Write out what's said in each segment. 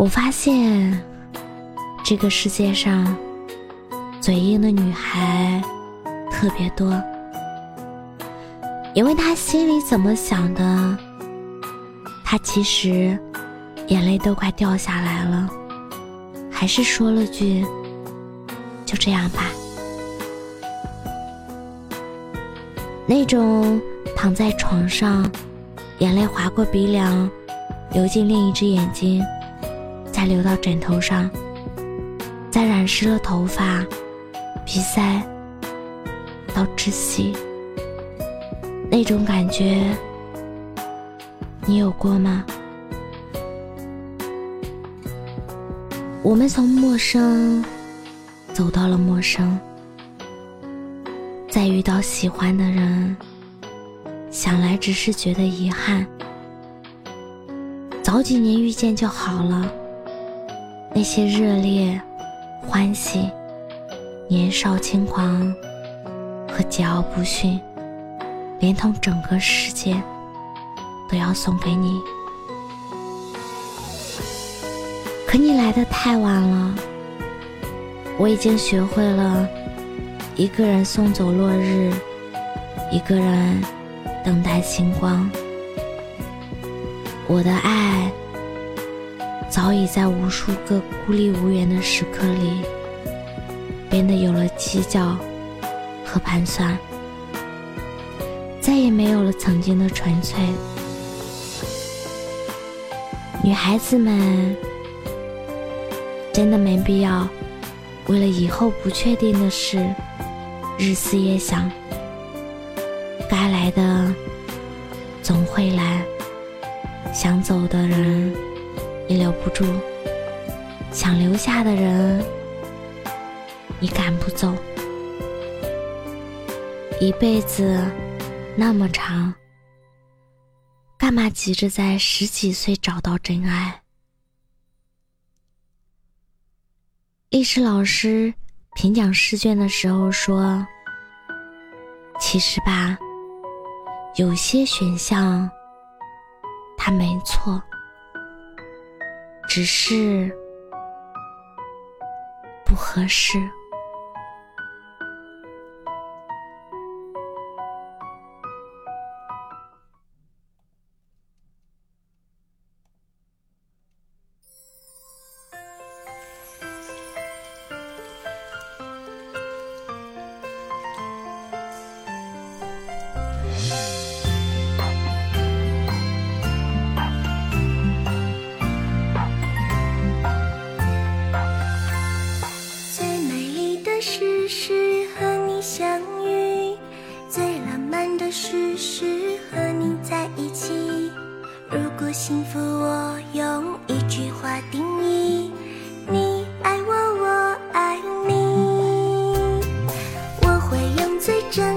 我发现，这个世界上嘴硬的女孩特别多，因为她心里怎么想的，她其实眼泪都快掉下来了，还是说了句“就这样吧”。那种躺在床上，眼泪划过鼻梁，流进另一只眼睛。再流到枕头上，再染湿了头发、鼻塞，到窒息。那种感觉，你有过吗？我们从陌生走到了陌生，再遇到喜欢的人，想来只是觉得遗憾。早几年遇见就好了。那些热烈、欢喜、年少轻狂和桀骜不驯，连同整个世界，都要送给你。可你来的太晚了，我已经学会了一个人送走落日，一个人等待星光。我的爱。早已在无数个孤立无援的时刻里，变得有了计较和盘算，再也没有了曾经的纯粹。女孩子们真的没必要为了以后不确定的事日思夜想，该来的总会来，想走的人。你留不住，想留下的人，你赶不走。一辈子那么长，干嘛急着在十几岁找到真爱？历史老师评讲试卷的时候说：“其实吧，有些选项它没错。”只是不合适。事实和你在一起。如果幸福，我用一句话定义：你爱我，我爱你。我会用最真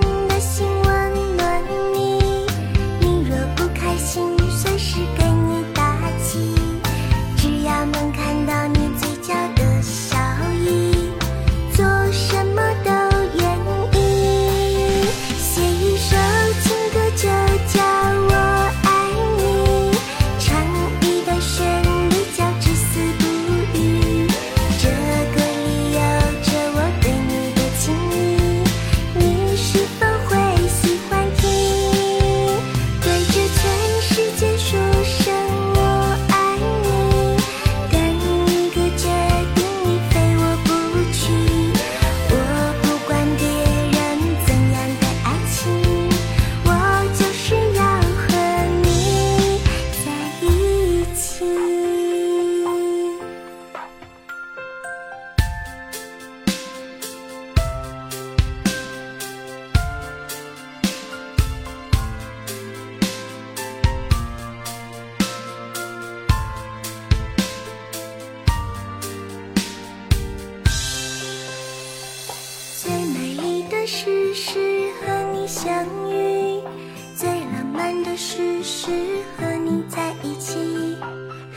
的事是和你在一起。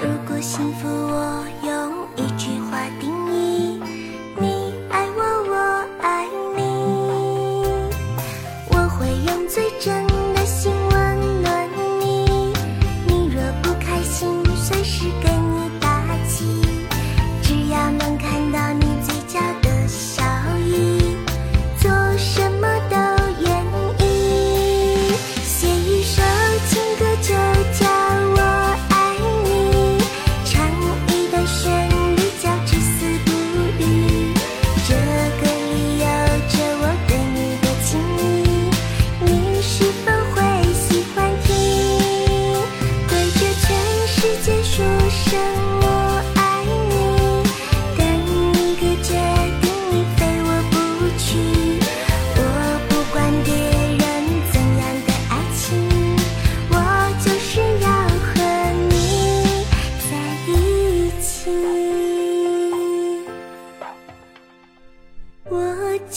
如果幸福，我用一句话定义：你爱我，我爱你。我会用最真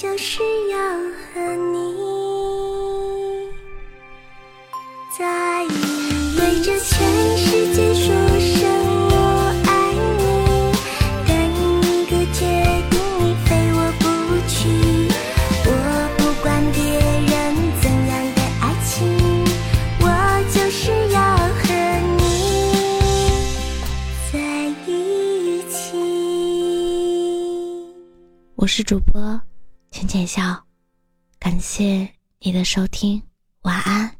就是要和你在一起，对着全世界说声我爱你，但一个决定你非我不娶。我不管别人怎样的爱情，我就是要和你在一起。我是主播浅浅笑，感谢你的收听，晚安。